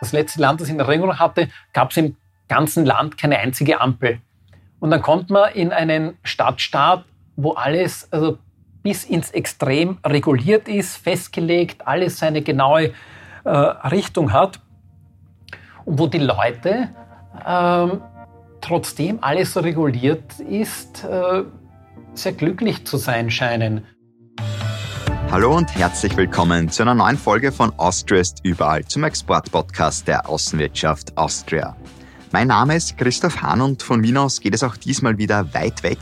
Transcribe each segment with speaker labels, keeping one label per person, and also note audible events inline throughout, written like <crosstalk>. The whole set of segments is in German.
Speaker 1: Das letzte Land, das ich in Erinnerung hatte, gab es im ganzen Land keine einzige Ampel. Und dann kommt man in einen Stadtstaat, wo alles also bis ins Extrem reguliert ist, festgelegt, alles seine genaue äh, Richtung hat und wo die Leute ähm, trotzdem alles so reguliert ist, äh, sehr glücklich zu sein scheinen.
Speaker 2: Hallo und herzlich willkommen zu einer neuen Folge von Austria ist überall zum Exportpodcast der Außenwirtschaft Austria. Mein Name ist Christoph Hahn und von Wien aus geht es auch diesmal wieder weit weg.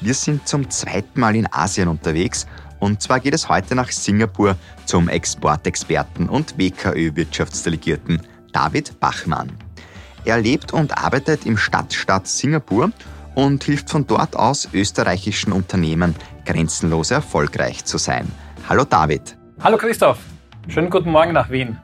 Speaker 2: Wir sind zum zweiten Mal in Asien unterwegs und zwar geht es heute nach Singapur zum Exportexperten und WKÖ-Wirtschaftsdelegierten David Bachmann. Er lebt und arbeitet im Stadtstaat Singapur und hilft von dort aus österreichischen Unternehmen grenzenlos erfolgreich zu sein – Hallo David.
Speaker 1: Hallo Christoph. Schönen guten Morgen nach Wien.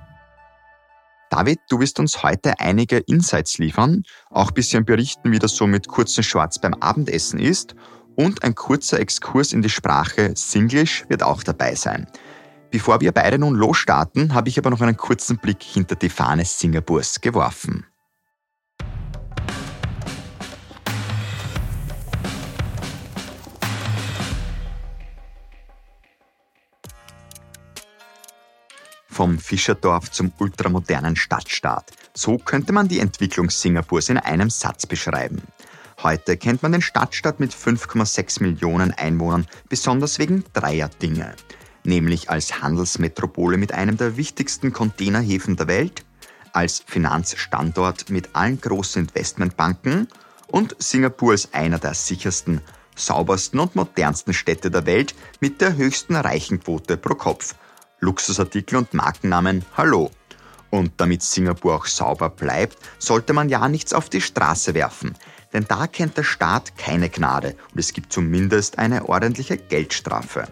Speaker 2: David, du wirst uns heute einige Insights liefern, auch ein bisschen berichten, wie das so mit kurzen Shorts beim Abendessen ist und ein kurzer Exkurs in die Sprache Singlish wird auch dabei sein. Bevor wir beide nun losstarten, habe ich aber noch einen kurzen Blick hinter die Fahne Singapurs geworfen. Vom Fischerdorf zum ultramodernen Stadtstaat. So könnte man die Entwicklung Singapurs in einem Satz beschreiben. Heute kennt man den Stadtstaat mit 5,6 Millionen Einwohnern besonders wegen dreier Dinge. Nämlich als Handelsmetropole mit einem der wichtigsten Containerhäfen der Welt, als Finanzstandort mit allen großen Investmentbanken und Singapur als einer der sichersten, saubersten und modernsten Städte der Welt mit der höchsten Reichenquote pro Kopf – Luxusartikel und Markennamen Hallo. Und damit Singapur auch sauber bleibt, sollte man ja nichts auf die Straße werfen. Denn da kennt der Staat keine Gnade und es gibt zumindest eine ordentliche Geldstrafe.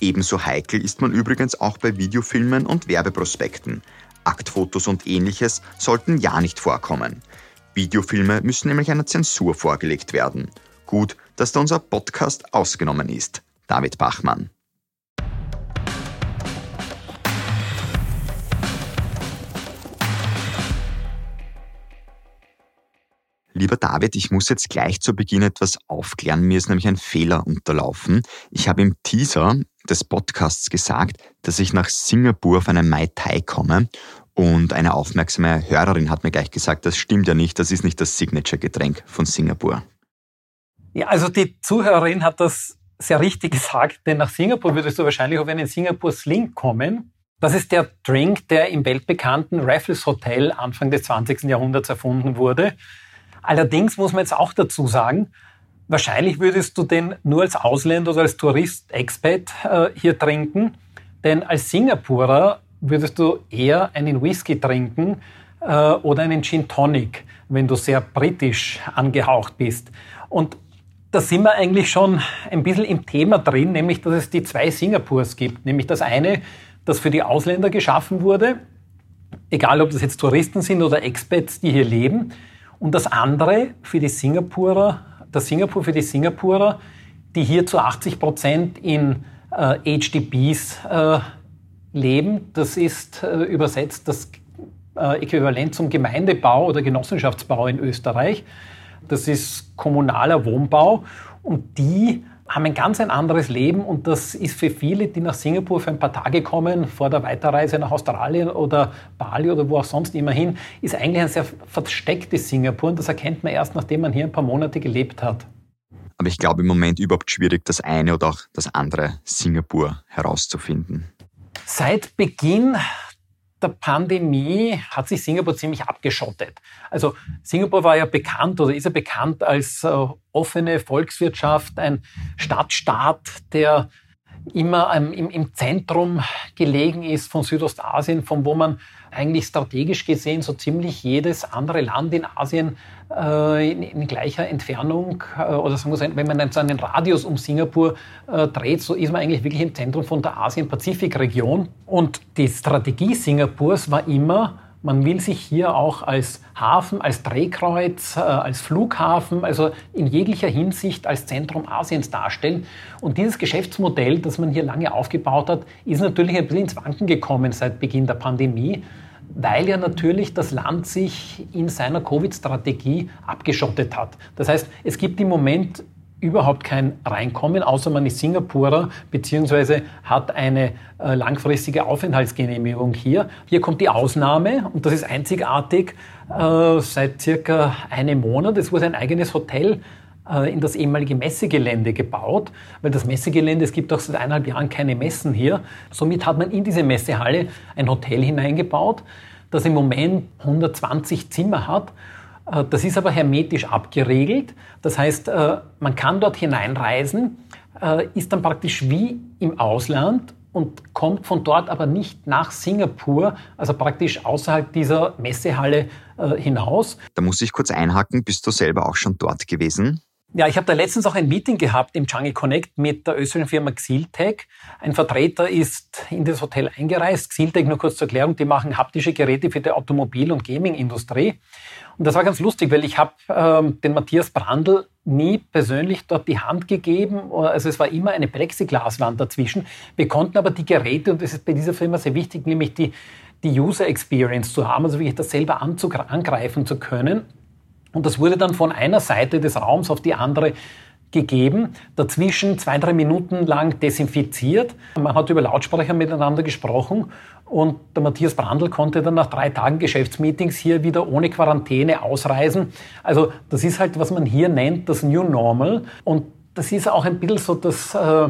Speaker 2: Ebenso heikel ist man übrigens auch bei Videofilmen und Werbeprospekten. Aktfotos und ähnliches sollten ja nicht vorkommen. Videofilme müssen nämlich einer Zensur vorgelegt werden. Gut, dass da unser Podcast ausgenommen ist. David Bachmann. Lieber David, ich muss jetzt gleich zu Beginn etwas aufklären. Mir ist nämlich ein Fehler unterlaufen. Ich habe im Teaser des Podcasts gesagt, dass ich nach Singapur auf einen Mai Tai komme. Und eine aufmerksame Hörerin hat mir gleich gesagt, das stimmt ja nicht, das ist nicht das Signature-Getränk von Singapur.
Speaker 1: Ja, also die Zuhörerin hat das sehr richtig gesagt, denn nach Singapur würdest du wahrscheinlich auf einen Singapur Sling kommen. Das ist der Drink, der im weltbekannten Raffles Hotel Anfang des 20. Jahrhunderts erfunden wurde. Allerdings muss man jetzt auch dazu sagen, wahrscheinlich würdest du den nur als Ausländer oder als Tourist, Expat äh, hier trinken, denn als Singapurer würdest du eher einen Whisky trinken äh, oder einen Gin Tonic, wenn du sehr britisch angehaucht bist. Und da sind wir eigentlich schon ein bisschen im Thema drin, nämlich dass es die zwei Singapurs gibt. Nämlich das eine, das für die Ausländer geschaffen wurde, egal ob das jetzt Touristen sind oder Expats, die hier leben. Und das andere für die Singapurer, das Singapur für die Singapurer, die hier zu 80 Prozent in äh, HDBs äh, leben. Das ist äh, übersetzt das äh, Äquivalent zum Gemeindebau oder Genossenschaftsbau in Österreich. Das ist kommunaler Wohnbau und die haben ein ganz ein anderes Leben und das ist für viele, die nach Singapur für ein paar Tage kommen, vor der Weiterreise nach Australien oder Bali oder wo auch sonst immer hin, ist eigentlich ein sehr verstecktes Singapur und das erkennt man erst, nachdem man hier ein paar Monate gelebt hat.
Speaker 2: Aber ich glaube im Moment überhaupt schwierig, das eine oder auch das andere Singapur herauszufinden.
Speaker 1: Seit Beginn der Pandemie hat sich Singapur ziemlich abgeschottet. Also Singapur war ja bekannt oder ist ja bekannt als äh, offene Volkswirtschaft, ein Stadtstaat, der immer im, im Zentrum gelegen ist von Südostasien, von wo man eigentlich strategisch gesehen so ziemlich jedes andere Land in Asien äh, in, in, gleicher Entfernung äh, oder sagen wir wenn man dann so einen Radius um Singapur äh, dreht, so ist man eigentlich wirklich im Zentrum von der Asien-Pazifik-Region. Und die Strategie Singapurs war immer, man will sich hier auch als Hafen, als Drehkreuz, äh, als Flughafen, also in jeglicher Hinsicht als Zentrum Asiens darstellen. Und dieses Geschäftsmodell, das man hier lange aufgebaut hat, ist natürlich ein bisschen ins Wanken gekommen seit Beginn der Pandemie. weil ja natürlich das Land sich in seiner Covid-Strategie abgeschottet hat. Das heißt, es gibt im Moment überhaupt kein Reinkommen, außer man ist Singapurer beziehungsweise hat eine äh, langfristige Aufenthaltsgenehmigung hier. Hier kommt die Ausnahme und das ist einzigartig äh, seit circa einem Monat. Es wurde ein eigenes Hotel äh, in das ehemalige Messegelände gebaut, weil das Messegelände, es gibt auch seit eineinhalb Jahren keine Messen hier. Somit hat man in diese Messehalle ein Hotel hineingebaut, das im Moment 120 Zimmer hat das ist aber hermetisch abgeregelt. Das heißt, äh, man kann dort hineinreisen, äh, ist dann praktisch wie im Ausland und kommt von dort aber nicht nach Singapur, also praktisch außerhalb dieser Messehalle hinaus.
Speaker 2: Da muss ich kurz einhaken, bist du selber auch schon dort gewesen?
Speaker 1: Ja, ich habe da letztens auch ein Meeting gehabt im Jungle Connect mit der österreichischen Firma Xiltech. Ein Vertreter ist in das Hotel eingereist. Xiltech, nur kurz zur Erklärung, die machen haptische Geräte für die Automobil- und Gaming-Industrie. Und das war ganz lustig, weil ich habe ähm, den Matthias Brandl nie persönlich dort die Hand gegeben. Also es war immer eine Plexiglaswand dazwischen. Wir konnten aber die Geräte, und das ist bei dieser Firma sehr wichtig, nämlich die, die User Experience zu haben, also wirklich das selber angreifen zu können. Und das wurde dann von einer Seite des Raums auf die andere gegeben, dazwischen zwei, drei Minuten lang desinfiziert. Man hat über Lautsprecher miteinander gesprochen und der Matthias Brandl konnte dann nach drei Tagen Geschäftsmeetings hier wieder ohne Quarantäne ausreisen. Also das ist halt, was man hier nennt, das New Normal. Und das ist auch ein bisschen so das, äh,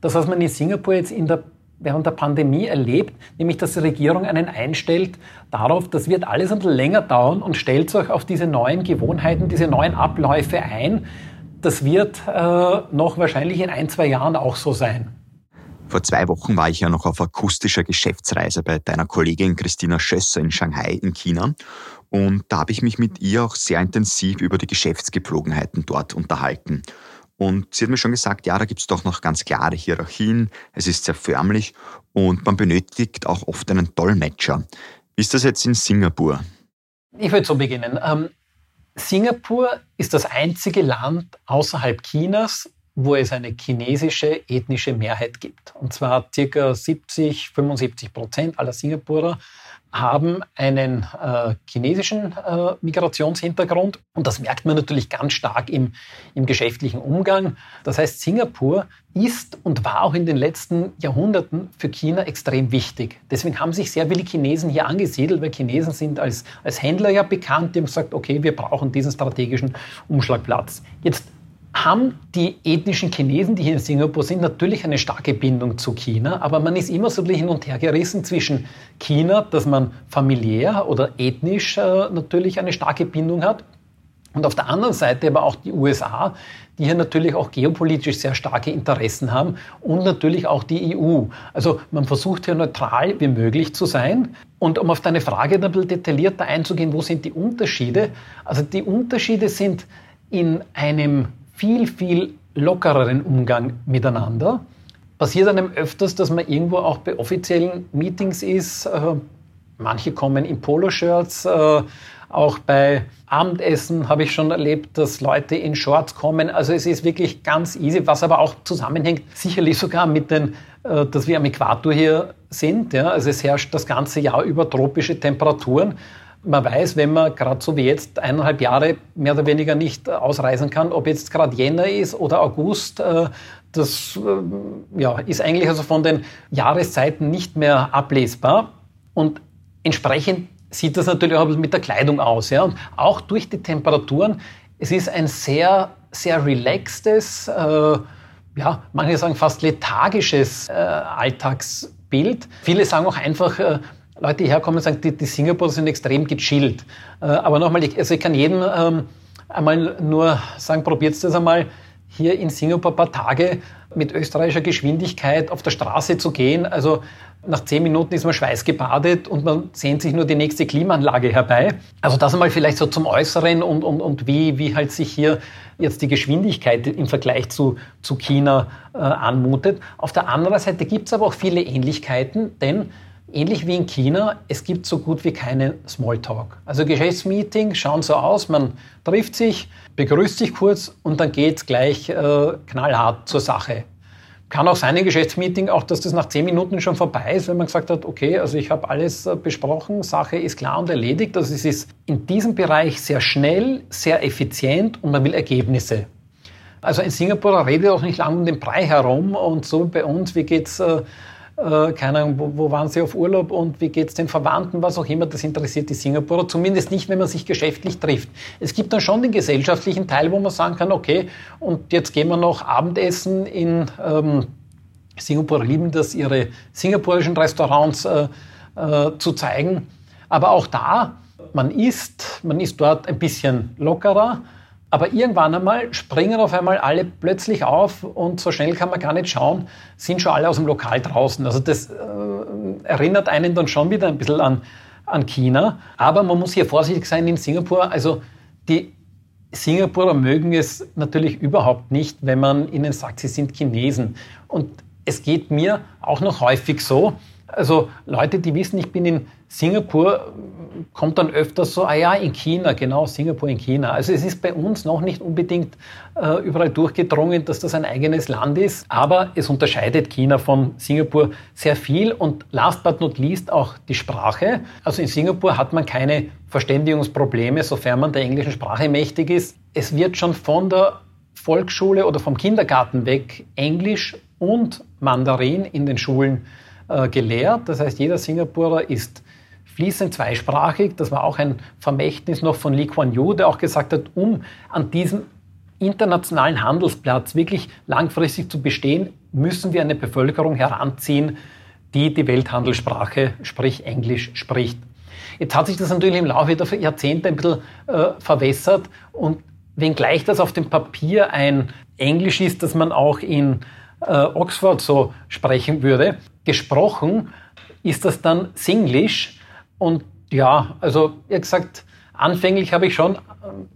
Speaker 1: das was man in Singapur jetzt in der während der Pandemie erlebt, nämlich dass die Regierung einen einstellt darauf, das wird alles ein bisschen länger dauern und stellt euch auf diese neuen Gewohnheiten, diese neuen Abläufe ein. Das wird äh, noch wahrscheinlich in ein, zwei Jahren auch so sein.
Speaker 2: Vor zwei Wochen war ich ja noch auf akustischer Geschäftsreise bei deiner Kollegin Christina Schösser in Shanghai in China. Und da habe ich mich mit ihr auch sehr intensiv über die Geschäftsgepflogenheiten dort unterhalten. Und sie hat mir schon gesagt, ja, da gibt es doch noch ganz klare Hierarchien, es ist sehr förmlich und man benötigt auch oft einen Dolmetscher. Wie ist das jetzt in Singapur?
Speaker 1: Ich würde so beginnen. Singapur ist das einzige Land außerhalb Chinas, wo es eine chinesische ethnische Mehrheit gibt. Und zwar circa 70, 75 Prozent aller Singapurer haben einen äh, chinesischen äh, Migrationshintergrund. Und das merkt man natürlich ganz stark im, im geschäftlichen Umgang. Das heißt, Singapur ist und war auch in den letzten Jahrhunderten für China extrem wichtig. Deswegen haben sich sehr viele Chinesen hier angesiedelt, weil Chinesen sind als, als Händler ja bekannt. Die haben gesagt, okay, wir brauchen diesen strategischen Umschlagplatz. Jetzt haben die ethnischen Chinesen, die hier in Singapur sind, natürlich eine starke Bindung zu China, aber man ist immer so hin und her gerissen zwischen China, dass man familiär oder ethnisch äh, natürlich eine starke Bindung hat, und auf der anderen Seite aber auch die USA, die hier natürlich auch geopolitisch sehr starke Interessen haben und natürlich auch die EU. Also man versucht hier neutral wie möglich zu sein. Und um auf deine Frage ein bisschen detaillierter einzugehen, wo sind die Unterschiede? Also die Unterschiede sind in einem viel, viel lockereren Umgang miteinander. Passiert einem öfters, dass man irgendwo auch bei offiziellen Meetings ist. Äh, manche kommen in Poloshirts. Äh, auch bei Abendessen habe ich schon erlebt, dass Leute in Shorts kommen. Also es ist wirklich ganz easy, was aber auch zusammenhängt, sicherlich sogar mit den, äh, dass wir am Äquator hier sind. Also es herrscht das ganze Jahr über tropische Temperaturen man weiß, wenn man gerade so wie jetzt eineinhalb Jahre mehr oder weniger nicht ausreisen kann, ob jetzt gerade Jänner ist oder August, äh, das äh, ja, ist eigentlich also von den Jahreszeiten nicht mehr ablesbar. Und entsprechend sieht das natürlich auch mit der Kleidung aus. Ja? Und auch durch die Temperaturen, es ist ein sehr, sehr relaxtes, äh, ja, manche sagen fast lethargisches äh, Alltagsbild. Viele sagen auch einfach, äh, Leute herkommen und sagen, die, die Singapurer sind extrem gechillt. Äh, aber nochmal, ich, also ich kann jedem ähm, einmal nur sagen, probiert das einmal, hier in Singapur ein paar Tage mit österreichischer Geschwindigkeit auf der Straße zu gehen. Also nach zehn Minuten ist man schweißgebadet und man sehnt sich nur die nächste Klimaanlage herbei. Also das einmal vielleicht so zum Äußeren und, und, und wie, wie halt sich hier jetzt die Geschwindigkeit im Vergleich zu, zu China äh, anmutet. Auf der anderen Seite gibt es aber auch viele Ähnlichkeiten, denn Ähnlich wie in China, es gibt so gut wie keinen Smalltalk. Also Geschäftsmeeting schauen so aus, man trifft sich, begrüßt sich kurz und dann geht es gleich äh, knallhart zur Sache. Kann auch sein, ein Geschäftsmeeting, auch dass das nach zehn Minuten schon vorbei ist, wenn man gesagt hat, okay, also ich habe alles äh, besprochen, Sache ist klar und erledigt. Also es ist in diesem Bereich sehr schnell, sehr effizient und man will Ergebnisse. Also in Singapur redet auch nicht lange um den Brei herum und so bei uns, wie geht's äh, äh, keine Ahnung, wo, wo, waren Sie auf Urlaub und wie geht es den Verwandten, was auch immer, das interessiert die Singapurer, zumindest nicht, wenn man sich geschäftlich trifft. Es gibt dann schon den gesellschaftlichen Teil, wo man sagen kann, okay, und jetzt gehen wir noch Abendessen in ähm, Singapur, lieben das, ihre singapurischen Restaurants äh, äh, zu zeigen. Aber auch da, man isst, man ist dort ein bisschen lockerer, aber irgendwann einmal springen auf einmal alle plötzlich auf und so schnell kann man gar nicht schauen, sind schon alle aus dem Lokal draußen. Also das äh, erinnert einen dann schon wieder ein bisschen an, an China. Aber man muss hier vorsichtig sein in Singapur. Also die Singapurer mögen es natürlich überhaupt nicht, wenn man ihnen sagt, sie sind Chinesen. Und es geht mir auch noch häufig so, also Leute, die wissen, ich bin in Singapur, kommt dann öfters so, ah ja, in China, genau, Singapur in China. Also es ist bei uns noch nicht unbedingt äh, überall durchgedrungen, dass das ein eigenes Land ist, aber es unterscheidet China von Singapur sehr viel und last but not least auch die Sprache. Also in Singapur hat man keine Verständigungsprobleme, sofern man der englischen Sprache mächtig ist. Es wird schon von der Volksschule oder vom Kindergarten weg Englisch und Mandarin in den Schulen gelehrt. Das heißt, jeder Singapurer ist fließend zweisprachig. Das war auch ein Vermächtnis noch von Lee Kuan Yew, der auch gesagt hat, um an diesem internationalen Handelsplatz wirklich langfristig zu bestehen, müssen wir eine Bevölkerung heranziehen, die die Welthandelssprache, sprich Englisch, spricht. Jetzt hat sich das natürlich im Laufe der Jahrzehnte ein bisschen äh, verwässert und wenngleich das auf dem Papier ein Englisch ist, das man auch in äh, Oxford so sprechen würde, gesprochen ist das dann Singlish. Und ja, also wie gesagt, anfänglich habe ich schon äh,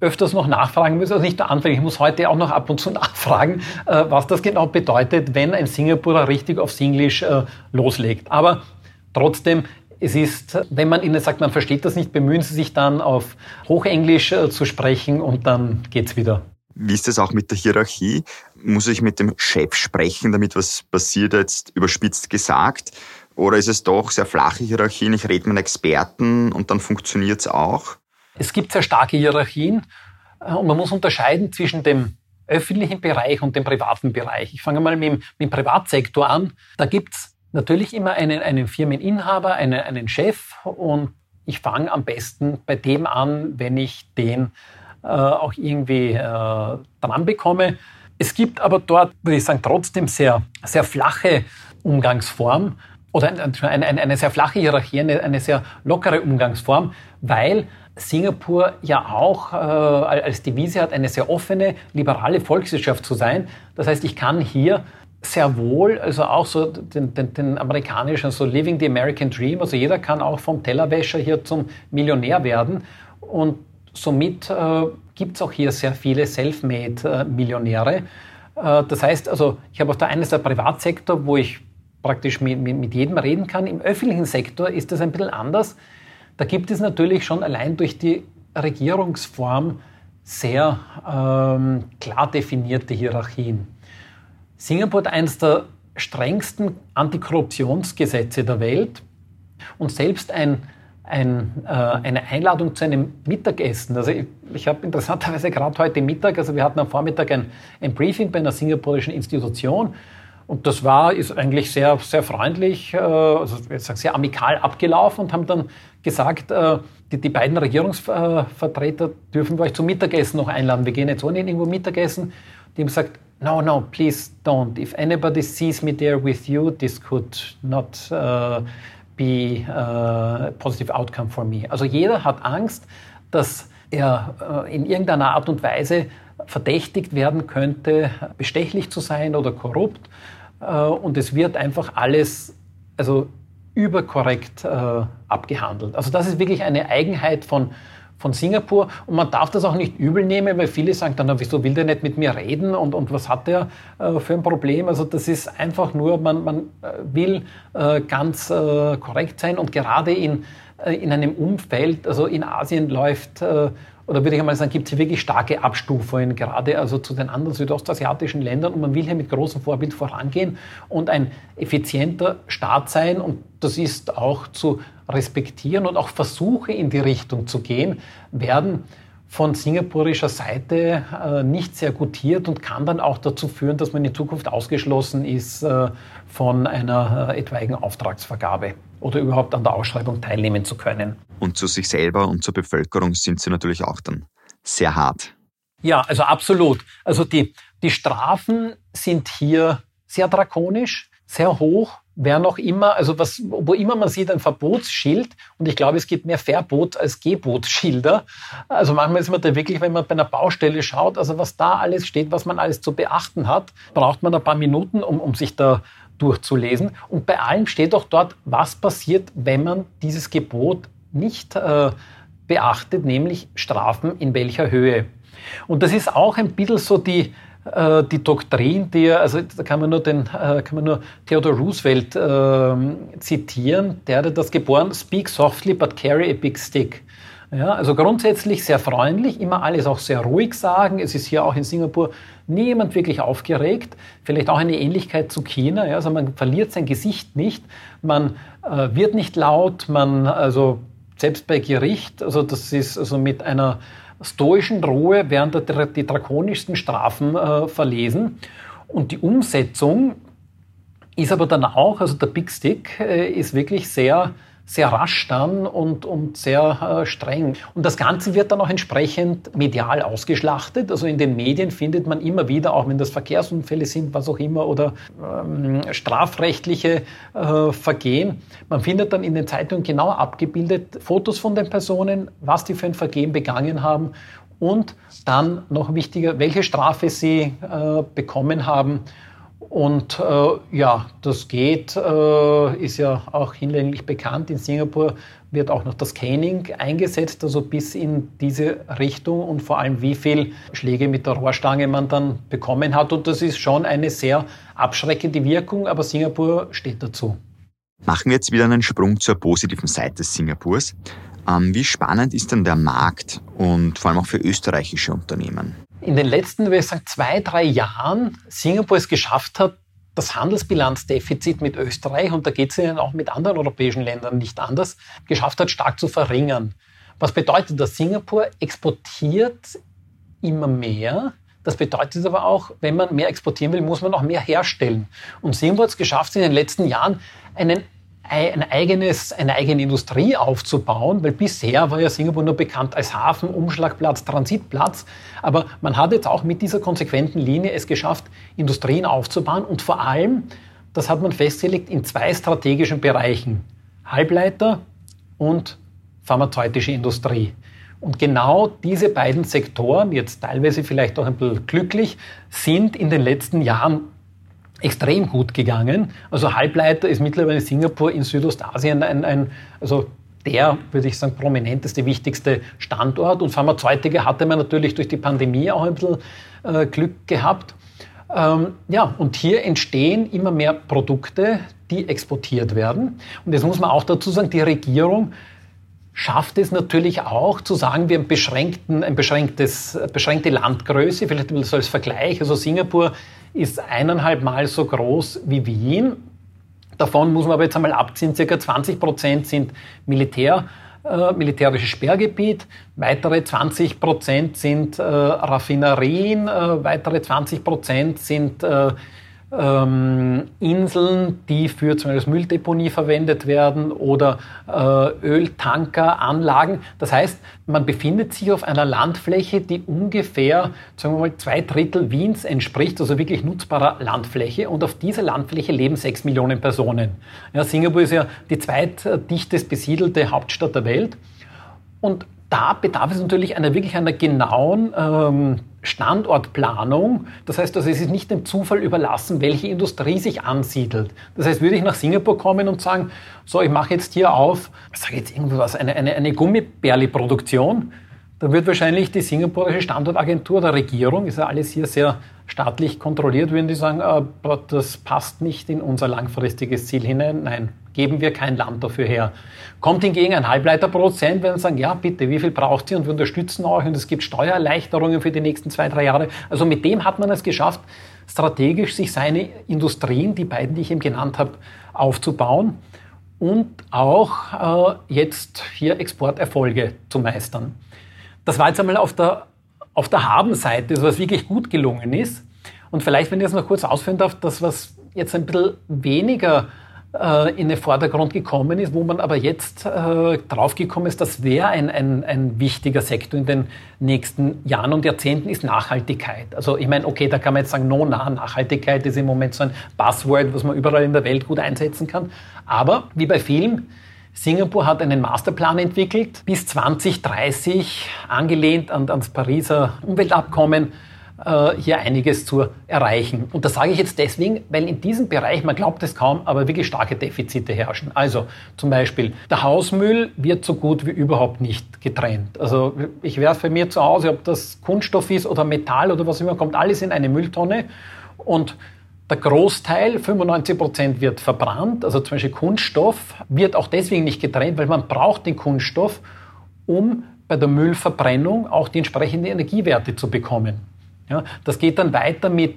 Speaker 1: öfters noch nachfragen müssen, also nicht nur anfänglich, ich muss heute auch noch ab und zu <laughs> nachfragen, äh, was das genau bedeutet, wenn ein Singapurer richtig auf Singlish äh, loslegt. Aber trotzdem, es ist, wenn man ihnen sagt, man versteht das nicht, bemühen sie sich dann auf Hochenglisch zu sprechen und dann geht's wieder.
Speaker 2: Wie ist das auch mit der Hierarchie? Muss ich mit dem Chef sprechen, damit was passiert, jetzt überspitzt gesagt? Oder ist es doch sehr flache Hierarchien? Ich rede mit Experten und dann funktioniert es auch?
Speaker 1: Es gibt sehr starke Hierarchien äh, und man muss unterscheiden zwischen dem öffentlichen Bereich und dem privaten Bereich. Ich fange mal mit dem, mit dem Privatsektor an. Da gibt es natürlich immer einen, einen Firmeninhaber, einen, einen Chef und ich fange am besten bei dem an, wenn ich den äh, auch irgendwie äh, dran bekomme. Es gibt aber dort, würde ich sagen, trotzdem sehr, sehr flache Umgangsform oder eine, eine, eine sehr flache Hierarchie, eine, eine sehr lockere Umgangsform, weil Singapur ja auch äh, als Devise hat, eine sehr offene, liberale Volkswirtschaft zu sein. Das heißt, ich kann hier sehr wohl, also auch so den, den, den amerikanischen, so Living the American Dream, also jeder kann auch vom Tellerwäscher hier zum Millionär werden. Und somit äh, gibt es auch hier sehr viele Selfmade-Millionäre. Äh, das heißt, also ich habe auf der einen Seite Privatsektor, wo ich praktisch mit, mit, mit jedem reden kann. Im öffentlichen Sektor ist das ein bisschen anders. Da gibt es natürlich schon allein durch die Regierungsform sehr ähm, klar definierte Hierarchien. Singapur hat eines der strengsten Antikorruptionsgesetze der Welt und selbst ein ein, äh, eine Einladung zu einem Mittagessen. Also ich, ich habe interessanterweise gerade heute Mittag, also wir hatten am Vormittag ein, ein Briefing bei einer singapurischen Institution und das war, ist eigentlich sehr, sehr freundlich, äh, also ich sag, sehr amikal abgelaufen und haben dann gesagt, äh, die, die beiden Regierungsvertreter dürfen wir euch zum Mittagessen noch einladen. Wir gehen jetzt ohne irgendwo Mittagessen. Die haben gesagt, no, no, please don't. If anybody sees me there with you, this could not uh, be a uh, positive outcome for me. Also jeder hat Angst, dass er uh, in irgendeiner Art und Weise verdächtigt werden könnte, bestechlich zu sein oder korrupt. Uh, und es wird einfach alles also überkorrekt abgehandelt. Also das ist wirklich eine Eigenheit von von Singapur. Und man darf das auch nicht übel nehmen, weil viele sagen dann, wieso will der nicht mit mir reden und, und was hat der äh, für ein Problem? Also das ist einfach nur, man, man äh, will äh, ganz äh, korrekt sein und gerade in, äh, in einem Umfeld, also in Asien läuft oder würde ich einmal sagen, gibt es hier wirklich starke Abstufungen, gerade also zu den anderen südostasiatischen Ländern. Und man will hier mit großem Vorbild vorangehen und ein effizienter Staat sein. Und das ist auch zu respektieren und auch Versuche in die Richtung zu gehen, werden von singapurischer Seite äh, nicht sehr gutiert und kann dann auch dazu führen, dass man in Zukunft ausgeschlossen ist äh, von einer äh, etwaigen Auftragsvergabe oder überhaupt an der Ausschreibung teilnehmen zu können.
Speaker 2: Und zu sich selber und zur Bevölkerung sind sie natürlich auch dann sehr hart.
Speaker 1: Ja, also absolut. Also die, die Strafen sind hier sehr drakonisch, sehr hoch wer noch immer, also was, wo immer man sieht, ein Verbotsschild, und ich glaube, es gibt mehr Verbot als Gebotsschilder. Also manchmal ist man da wirklich, wenn man bei einer Baustelle schaut, also was da alles steht, was man alles zu beachten hat, braucht man ein paar Minuten, um, um sich da durchzulesen. Und bei allem steht auch dort, was passiert, wenn man dieses Gebot nicht äh, beachtet, nämlich Strafen in welcher Höhe. Und das ist auch ein bisschen so die, äh, die Doktrin, die also da kann man nur, den, äh, kann man nur Theodore Roosevelt äh, zitieren, der hatte das geboren, speak softly but carry a big stick. Ja, also grundsätzlich sehr freundlich, immer alles auch sehr ruhig sagen. Es ist hier auch in Singapur niemand wirklich aufgeregt. Vielleicht auch eine Ähnlichkeit zu China. Ja, also man verliert sein Gesicht nicht, man äh, wird nicht laut, man, also selbst bei Gericht, also das ist also mit einer stoischen Ruhe werden die drakonischsten Strafen äh, verlesen. Und die Umsetzung ist aber dann auch, also der Big Stick äh, ist wirklich sehr sehr rasch dann und, und sehr äh, streng. Und das Ganze wird dann auch entsprechend medial ausgeschlachtet. Also in den Medien findet man immer wieder, auch wenn das Verkehrsunfälle sind, was auch immer, oder ähm, strafrechtliche äh, Vergehen, man findet dann in den Zeitungen genau abgebildet Fotos von den Personen, was die für ein Vergehen begangen haben und dann noch wichtiger, welche Strafe sie äh, bekommen haben und äh, ja, das geht, äh, ist ja auch hinlänglich bekannt. In Singapur wird auch noch das Caning eingesetzt, also bis in diese Richtung und vor allem wie viel Schläge mit der Rohrstange man dann bekommen hat. Und das ist schon eine sehr abschreckende Wirkung, aber Singapur steht dazu.
Speaker 2: Machen wir jetzt wieder einen Sprung zur positiven Seite Singapurs. Ähm, wie spannend ist denn der Markt und vor allem auch für österreichische Unternehmen?
Speaker 1: In den letzten, würde ich sagen, zwei, drei Jahren Singapur es geschafft hat, das Handelsbilanzdefizit mit Österreich, und da geht es ihnen auch mit anderen europäischen Ländern nicht anders, geschafft hat, stark zu verringern. Was bedeutet das? Singapur exportiert immer mehr. Das bedeutet aber auch, wenn man mehr exportieren will, muss man auch mehr herstellen. Und Singapur hat es geschafft, in den letzten Jahren einen ein eigenes, eine eigene Industrie aufzubauen, weil bisher war ja Singapur nur bekannt als Hafen, Umschlagplatz, Transitplatz. Aber man hat jetzt auch mit dieser konsequenten Linie es geschafft, Industrien aufzubauen und vor allem, das hat man festgelegt, in zwei strategischen Bereichen. Halbleiter und pharmazeutische Industrie. Und genau diese beiden Sektoren, jetzt teilweise vielleicht auch ein bisschen glücklich, sind in den letzten Jahren extrem gut gegangen. Also Halbleiter ist mittlerweile Singapur in Südostasien ein, ein also der, würde ich sagen, prominenteste, wichtigste Standort. Und Pharmazeutika hatte man natürlich durch die Pandemie auch ein bisschen äh, Glück gehabt. Ähm, ja, und hier entstehen immer mehr Produkte, die exportiert werden. Und jetzt muss man auch dazu sagen, die Regierung schafft es natürlich auch zu sagen, wir haben beschränkten, ein beschränktes, beschränkte Landgröße, vielleicht so als Vergleich. Also Singapur ist eineinhalb Mal so groß wie Wien. Davon muss man aber jetzt einmal abziehen, circa 20 Prozent sind Militär, äh, militärisches Sperrgebiet, weitere 20 Prozent sind äh, Raffinerien, äh, weitere 20 Prozent sind äh, ähm, Inseln, die für zum Beispiel Mülldeponie verwendet werden oder äh, Öltankeranlagen. Das heißt, man befindet sich auf einer Landfläche, die ungefähr, sagen wir mal, zwei Drittel Wiens entspricht, also wirklich nutzbarer Landfläche. Und auf dieser Landfläche leben sechs Millionen Personen. Ja, Singapur ist ja die zweitdichtest besiedelte Hauptstadt der Welt. Und da bedarf es natürlich einer wirklich einer genauen ähm, Standortplanung. Das heißt, also es ist nicht dem Zufall überlassen, welche Industrie sich ansiedelt. Das heißt, würde ich nach Singapur kommen und sagen, so, ich mache jetzt hier auf, ich sage jetzt irgendwas, eine, eine, eine Gummibärli-Produktion, dann wird wahrscheinlich die singapurische Standortagentur der Regierung, ist ja alles hier sehr staatlich kontrolliert, würden die sagen, aber das passt nicht in unser langfristiges Ziel hinein. Nein, geben wir kein Land dafür her. Kommt hingegen ein Halbleiterproduzent, werden sagen, ja bitte, wie viel braucht ihr und wir unterstützen euch und es gibt Steuererleichterungen für die nächsten zwei, drei Jahre. Also mit dem hat man es geschafft, strategisch sich seine Industrien, die beiden, die ich eben genannt habe, aufzubauen und auch äh, jetzt hier Exporterfolge zu meistern. Das war jetzt einmal auf der, auf der Habenseite, was wirklich gut gelungen ist. Und vielleicht, wenn ich das noch kurz ausführen darf, das, was jetzt ein bisschen weniger äh, in den Vordergrund gekommen ist, wo man aber jetzt äh, draufgekommen ist, das wäre ein, ein, ein wichtiger Sektor in den nächsten Jahren und Jahrzehnten, ist Nachhaltigkeit. Also ich meine, okay, da kann man jetzt sagen, no, na, Nachhaltigkeit ist im Moment so ein Buzzword, was man überall in der Welt gut einsetzen kann. Aber wie bei vielen, Singapur hat einen Masterplan entwickelt, bis 2030 angelehnt an, ans Pariser Umweltabkommen äh, hier einiges zu erreichen. Und das sage ich jetzt deswegen, weil in diesem Bereich, man glaubt es kaum, aber wirklich starke Defizite herrschen. Also zum Beispiel, der Hausmüll wird so gut wie überhaupt nicht getrennt. Also ich werfe mir zu Hause, ob das Kunststoff ist oder Metall oder was immer, kommt alles in eine Mülltonne und der Großteil, 95 Prozent, wird verbrannt. Also zum Beispiel Kunststoff wird auch deswegen nicht getrennt, weil man braucht den Kunststoff, um bei der Müllverbrennung auch die entsprechenden Energiewerte zu bekommen. Ja, das geht dann weiter mit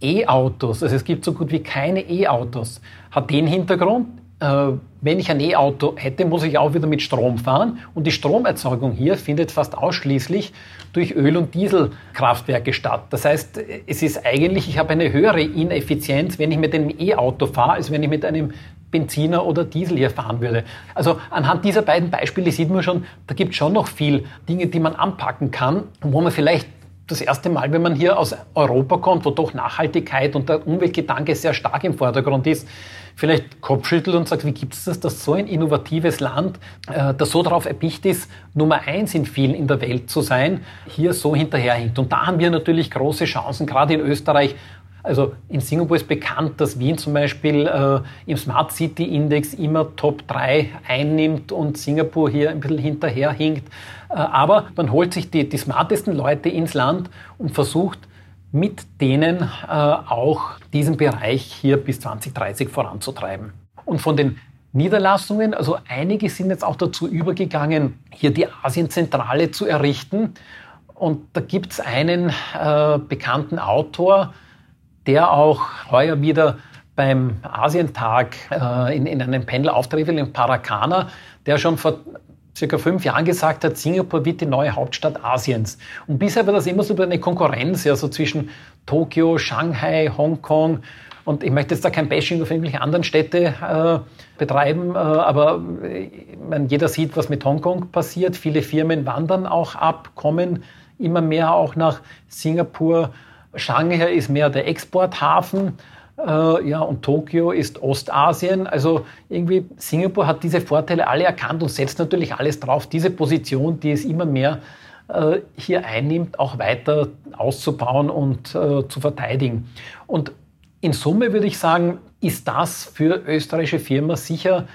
Speaker 1: E-Autos. Also es gibt so gut wie keine E-Autos. Hat den Hintergrund, wenn ich ein E-Auto hätte, muss ich auch wieder mit Strom fahren. Und die Stromerzeugung hier findet fast ausschließlich durch Öl- und Dieselkraftwerke statt. Das heißt, es ist eigentlich, ich habe eine höhere Ineffizienz, wenn ich mit einem E-Auto fahre, als wenn ich mit einem Benziner oder Diesel hier fahren würde. Also anhand dieser beiden Beispiele sieht man schon, da gibt es schon noch viel Dinge, die man anpacken kann, wo man vielleicht das erste Mal, wenn man hier aus Europa kommt, wo doch Nachhaltigkeit und der Umweltgedanke sehr stark im Vordergrund ist, vielleicht Kopfschüttelt und sagt, wie gibt es das, dass so ein innovatives Land, äh, das so darauf erpicht ist, Nummer eins in vielen in der Welt zu sein, hier so hinterherhinkt. Und da haben wir natürlich große Chancen, gerade in Österreich, also in Singapur ist bekannt, dass Wien zum Beispiel äh, im Smart City Index immer Top 3 einnimmt und Singapur hier ein bisschen hinterherhinkt. Äh, aber man holt sich die, die smartesten Leute ins Land und versucht mit denen äh, auch diesen Bereich hier bis 2030 voranzutreiben. Und von den Niederlassungen, also einige sind jetzt auch dazu übergegangen, hier die Asienzentrale zu errichten. Und da gibt es einen äh, bekannten Autor, der auch heuer wieder beim Asientag äh, in, in einem Panel will, in Paracana, der schon vor circa fünf Jahren gesagt hat, Singapur wird die neue Hauptstadt Asiens. Und bisher war das immer so eine Konkurrenz, ja, so zwischen Tokio, Shanghai, Hongkong. Und ich möchte jetzt da kein Bashing auf irgendwelche anderen Städte äh, betreiben, äh, aber äh, man, jeder sieht, was mit Hongkong passiert. Viele Firmen wandern auch ab, kommen immer mehr auch nach Singapur. Shanghai ist mehr der Exporthafen. Äh, ja, und Tokio ist Ostasien. Also irgendwie Singapur hat diese Vorteile alle erkannt und setzt natürlich alles drauf, diese Position, die es immer mehr äh, hier einnimmt, auch weiter auszubauen und äh, zu verteidigen. Und in Summe würde ich sagen, ist das für österreichische Firmen sicher,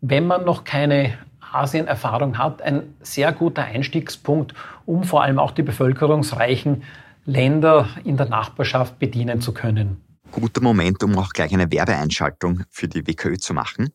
Speaker 1: wenn man noch keine Asien-Erfahrung hat, ein sehr guter Einstiegspunkt, um vor allem auch die bevölkerungsreichen Länder in der Nachbarschaft bedienen zu können
Speaker 2: guter Moment, um auch gleich eine Werbeeinschaltung für die WKÖ zu machen.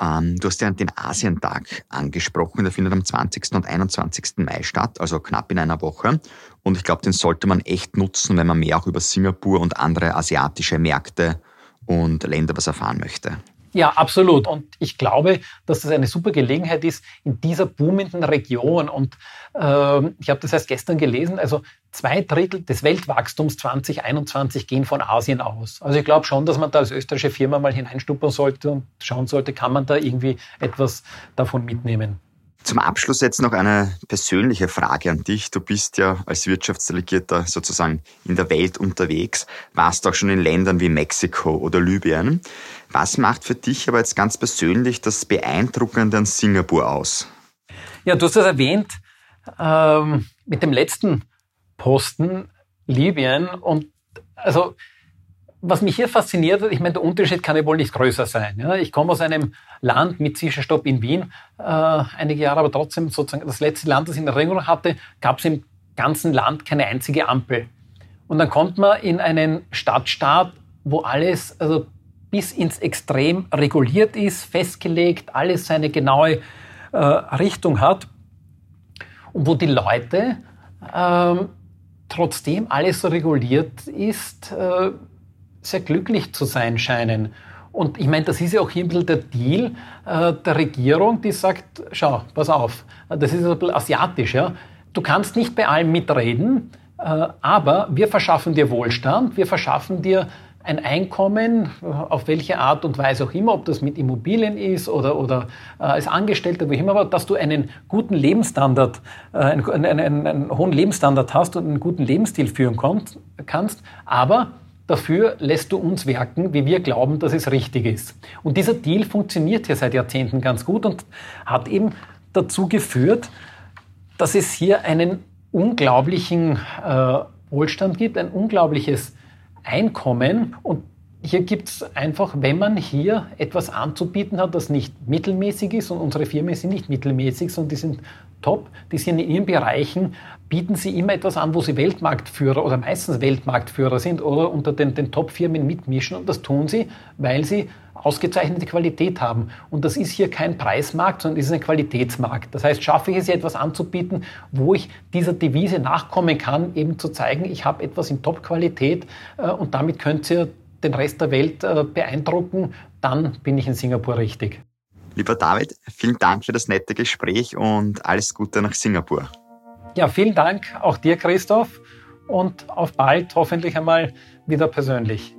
Speaker 2: Ähm, du hast ja den Asientag angesprochen, der findet am 20. und 21. Mai statt, also knapp in einer Woche. Und ich glaube, den sollte man echt nutzen, wenn man mehr auch über Singapur und andere asiatische Märkte und Länder was erfahren möchte.
Speaker 1: Ja, absolut. Und ich glaube, dass das eine super Gelegenheit ist in dieser boomenden Region. Und äh, ich habe das erst gestern gelesen. Also zwei Drittel des Weltwachstums 2021 gehen von Asien aus. Also ich glaube schon, dass man da als österreichische Firma mal hineinstuppern sollte und schauen sollte, kann man da irgendwie etwas davon mitnehmen.
Speaker 2: Zum Abschluss jetzt noch eine persönliche Frage an dich. Du bist ja als Wirtschaftsdelegierter sozusagen in der Welt unterwegs, warst auch schon in Ländern wie Mexiko oder Libyen. Was macht für dich aber jetzt ganz persönlich das Beeindruckende an Singapur aus?
Speaker 1: Ja, du hast das erwähnt ähm, mit dem letzten Posten Libyen und also was mich hier fasziniert hat, ich meine, der Unterschied kann ja wohl nicht größer sein. Ja? Ich komme aus einem Land mit Zwischenstopp in Wien, äh, einige Jahre, aber trotzdem sozusagen das letzte Land, das ich in Erinnerung hatte, gab es im ganzen Land keine einzige Ampel. Und dann kommt man in einen Stadtstaat, wo alles also bis ins Extrem reguliert ist, festgelegt, alles seine genaue äh, Richtung hat und wo die Leute ähm, trotzdem alles so reguliert ist, äh, sehr glücklich zu sein scheinen. Und ich meine, das ist ja auch hier ein bisschen der Deal äh, der Regierung, die sagt, schau, pass auf, das ist ein bisschen asiatisch, ja. Du kannst nicht bei allem mitreden, äh, aber wir verschaffen dir Wohlstand, wir verschaffen dir ein Einkommen, auf welche Art und Weise auch immer, ob das mit Immobilien ist oder, oder äh, als Angestellter, wie immer, aber dass du einen guten Lebensstandard, äh, einen, einen, einen, hohen Lebensstandard hast und einen guten Lebensstil führen kommt, kannst, aber dafür lässt du uns werken, wie wir glauben, dass es richtig ist. Und dieser Deal funktioniert hier seit Jahrzehnten ganz gut und hat eben dazu geführt, dass es hier einen unglaublichen äh, Wohlstand gibt, ein unglaubliches Einkommen und hier gibt es einfach, wenn man hier etwas anzubieten hat, das nicht mittelmäßig ist, und unsere Firmen sind nicht mittelmäßig, sondern die sind top, die sind in ihren Bereichen, bieten sie immer etwas an, wo sie Weltmarktführer oder meistens Weltmarktführer sind oder unter den, den Top-Firmen mitmischen. Und das tun sie, weil sie ausgezeichnete Qualität haben. Und das ist hier kein Preismarkt, sondern es ist ein Qualitätsmarkt. Das heißt, schaffe ich es, etwas anzubieten, wo ich dieser Devise nachkommen kann, eben zu zeigen, ich habe etwas in Top-Qualität äh, und damit könnt ihr den Rest der Welt äh, beeindrucken, dann bin ich in Singapur richtig.
Speaker 2: Lieber David, vielen Dank für das nette Gespräch und alles Gute nach Singapur.
Speaker 1: Ja, vielen Dank auch dir, Christoph, und auf bald, hoffentlich einmal wieder persönlich.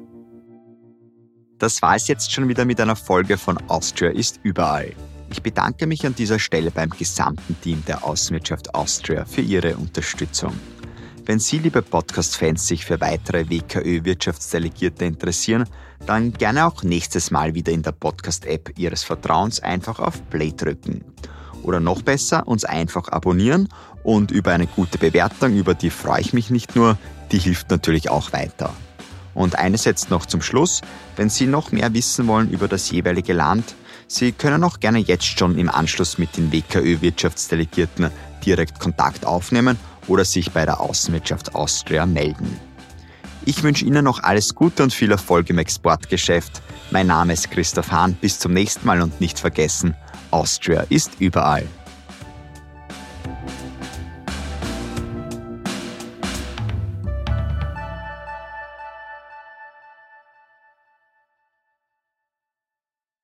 Speaker 2: Das war es jetzt schon wieder mit einer Folge von Austria ist überall. Ich bedanke mich an dieser Stelle beim gesamten Team der Außenwirtschaft Austria für ihre Unterstützung. Wenn Sie, liebe Podcast-Fans, sich für weitere WKÖ-Wirtschaftsdelegierte interessieren, dann gerne auch nächstes Mal wieder in der Podcast-App Ihres Vertrauens einfach auf Play drücken. Oder noch besser, uns einfach abonnieren und über eine gute Bewertung, über die freue ich mich nicht nur, die hilft natürlich auch weiter. Und eines jetzt noch zum Schluss, wenn Sie noch mehr wissen wollen über das jeweilige Land, Sie können auch gerne jetzt schon im Anschluss mit den WKÖ-Wirtschaftsdelegierten direkt Kontakt aufnehmen oder sich bei der Außenwirtschaft Austria melden. Ich wünsche Ihnen noch alles Gute und viel Erfolg im Exportgeschäft. Mein Name ist Christoph Hahn. Bis zum nächsten Mal und nicht vergessen, Austria ist überall.